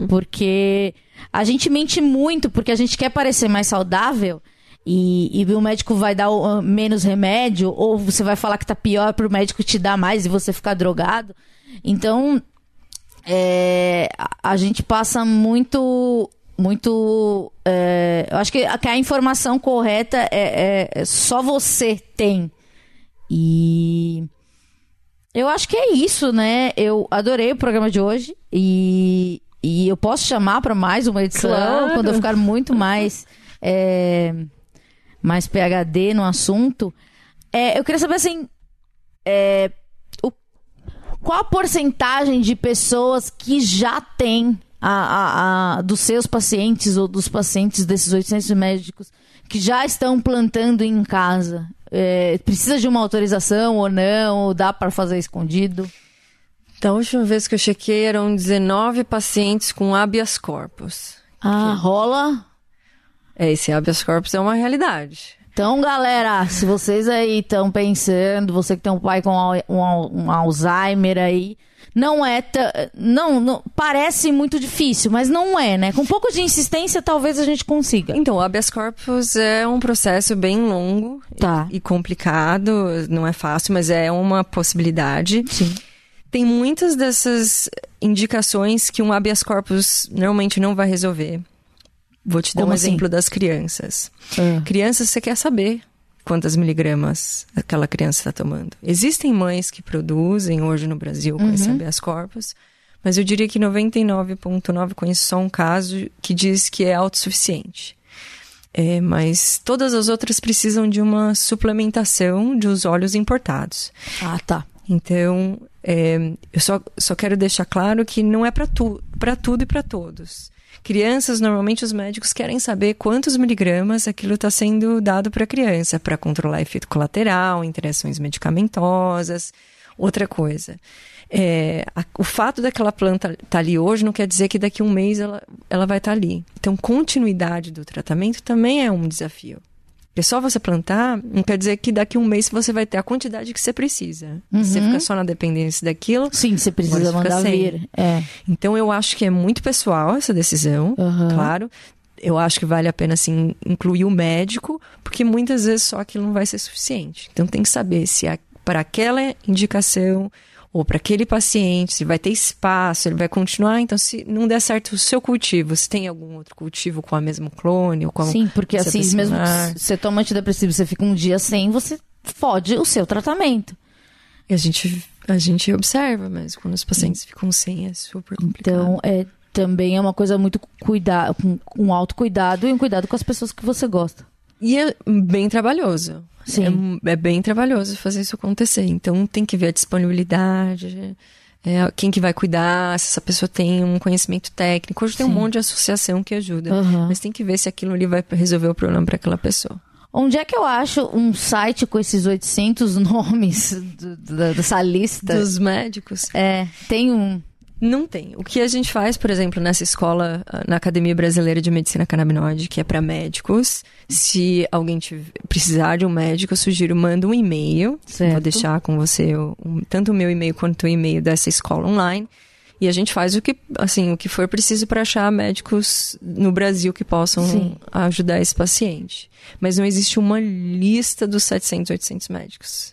porque a gente mente muito porque a gente quer parecer mais saudável e, e o médico vai dar o- menos remédio ou você vai falar que tá pior pro médico te dar mais e você ficar drogado. Então é, a, a gente passa muito muito é, eu acho que, a- que a informação correta é, é- é só você tem. E eu acho que é isso né? Eu adorei o programa de hoje e, e eu posso chamar para mais uma edição Claro. quando eu ficar muito mais [LAUGHS] é, mais PhD no assunto É, eu queria saber assim é, o qual a porcentagem de pessoas que já têm a, a- a- dos seus pacientes ou dos pacientes desses 800 médicos que já estão plantando em casa? É, precisa de uma autorização ou não? Ou dá para fazer escondido? Da última vez que eu chequei, eram 19 pacientes com habeas corpus. Ah, rola? É, esse habeas corpus é uma realidade. Então, galera, se vocês aí estão pensando, você que tem um pai com um, al- Alzheimer aí, não é. Não, não, parece muito difícil, mas não é, né? Com um pouco de insistência, talvez a gente consiga. Então, o habeas corpus é um processo bem longo Tá. e complicado, não é fácil, mas é uma possibilidade. Sim. Tem muitas dessas indicações que um habeas corpus normalmente não vai resolver. Vou te dar Como um assim? exemplo das crianças. Ah. Crianças, você quer saber quantas miligramas aquela criança está tomando. Existem mães que produzem hoje no Brasil com esse habeas corpus, mas eu diria que 99,9 conheço só um caso que diz que é autossuficiente. É, mas todas as outras precisam de uma suplementação de os óleos importados. Ah, tá. Então, é, eu só, só quero deixar claro que não é para tu, pra tudo e para todos. Crianças, normalmente os médicos querem saber quantos miligramas aquilo está sendo dado para a criança, para controlar efeito colateral, interações medicamentosas. Outra coisa, é, a- o fato daquela planta estar tá ali hoje não quer dizer que daqui a um mês ela, ela vai estar ali. Então, continuidade do tratamento também é um desafio. Porque só você plantar não quer dizer que daqui a um mês você vai ter a quantidade que você precisa. Se você fica só na dependência daquilo. Sim, você precisa mandar vir. É. Então eu acho que é muito pessoal essa decisão, Aham. claro. Eu acho que vale a pena, assim, incluir o médico, porque muitas vezes só aquilo não vai ser suficiente. Então tem que saber se é para aquela indicação ou para aquele paciente, se vai ter espaço, ele vai continuar. Então, se não der certo o seu cultivo, se tem algum outro cultivo com a mesma clone ou com Sim, porque assim, mesmo que você toma antidepressivo você fica um dia sem, você fode o seu tratamento. E a gente, a gente observa, mas quando os pacientes ficam sem, é super complicado. Então, é, também é uma coisa muito cuidado, com um autocuidado e um cuidado com as pessoas que você gosta. E é bem trabalhoso. Sim. É, é bem trabalhoso fazer isso acontecer. Então tem que ver a disponibilidade, é, quem que vai cuidar, se essa pessoa tem um conhecimento técnico. Hoje tem um Sim. monte de associação que ajuda. Aham. Mas tem que ver se aquilo ali vai resolver o problema para aquela pessoa. Onde é que eu acho um site com esses 800 [LAUGHS] nomes do- da- dessa lista? Dos médicos. É, tem um. Não tem. O que a gente faz, por exemplo, nessa escola, ah, na Academia Brasileira de Medicina Canabinoide, que é para médicos, se alguém tiver, precisar de um médico, eu sugiro manda um e-mail. Vou deixar com você um- tanto o meu e-mail quanto o e-mail dessa escola online. E a gente faz o que, assim, o que for preciso para achar médicos no Brasil que possam Sim. ajudar esse paciente. Mas não existe uma lista dos 700, 800 médicos.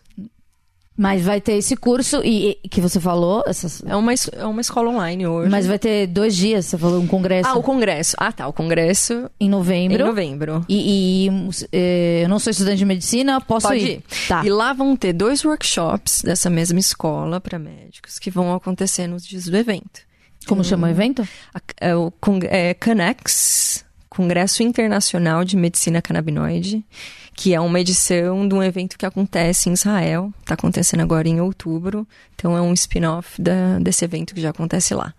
Mas vai ter esse curso e, e- que você falou, essas, É uma, é uma escola online hoje. mas vai ter dois dias, você falou um congresso Ah, o congresso. Ah, tá. O congresso em novembro. em novembro. E, e, eh, eu não sou estudante de medicina, posso Pode ir? ir. Tá. E lá vão ter dois workshops dessa mesma escola para médicos que vão acontecer nos dias do evento. Como chama o evento? A- É o é, CANEX, Congresso Internacional de Medicina Canabinoide, que é uma edição de um evento que acontece em Israel. Está acontecendo agora em outubro. Então é um spin-off desse evento que já acontece lá.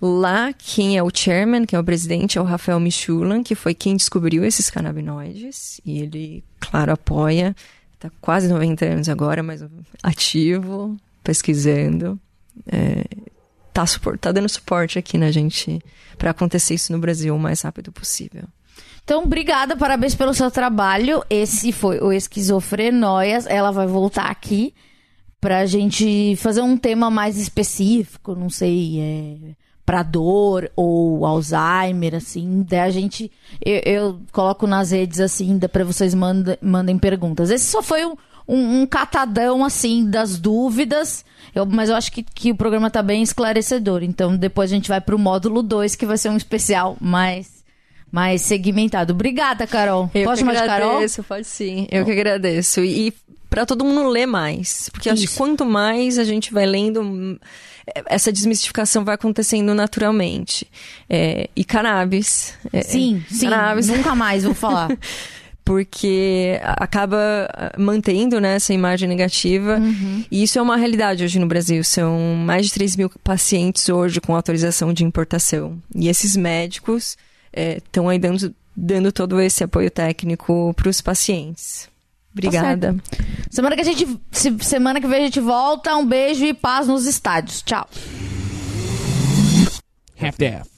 Lá, quem é o chairman, quem é o presidente, é o Rafael Michulan, que foi quem descobriu esses canabinoides. E ele, claro, apoia. Está quase 90 anos agora, mas ativo, pesquisando. É, tá, tá dando suporte aqui na gente para acontecer isso no Brasil o mais rápido possível. Então, obrigada, parabéns pelo seu trabalho. Esse foi o Esquizofrenóias. Ela vai voltar aqui pra gente fazer um tema mais específico, não sei, é, pra dor ou Alzheimer, assim. Daí a gente, eu, eu coloco nas redes, assim, pra vocês manda, mandem perguntas. Esse só foi um, um, um catadão, assim, das dúvidas. Eu- mas eu acho que, que o programa tá bem esclarecedor. Então, depois a gente vai pro módulo 2, que vai ser um especial mais mais segmentado. Obrigada, Carol. Eu Posso que chamar de Carol? agradeço, pode sim. Eu que agradeço. E para todo mundo ler mais. Porque acho que quanto mais a gente vai lendo, hum, essa desmistificação vai acontecendo naturalmente. É, e cannabis. é, Sim, sim. Cannabis. Nunca mais vou falar. [LAUGHS] porque acaba ah, mantendo né, essa imagem negativa. E isso é uma realidade hoje no Brasil. São mais de 3 mil pacientes hoje com autorização de importação. E esses médicos estão aí dando, dando todo esse apoio técnico para os pacientes. Obrigada. semana que a gente se- semana que vem a gente volta. Um beijo e paz nos estádios. Tchau. Half-Death.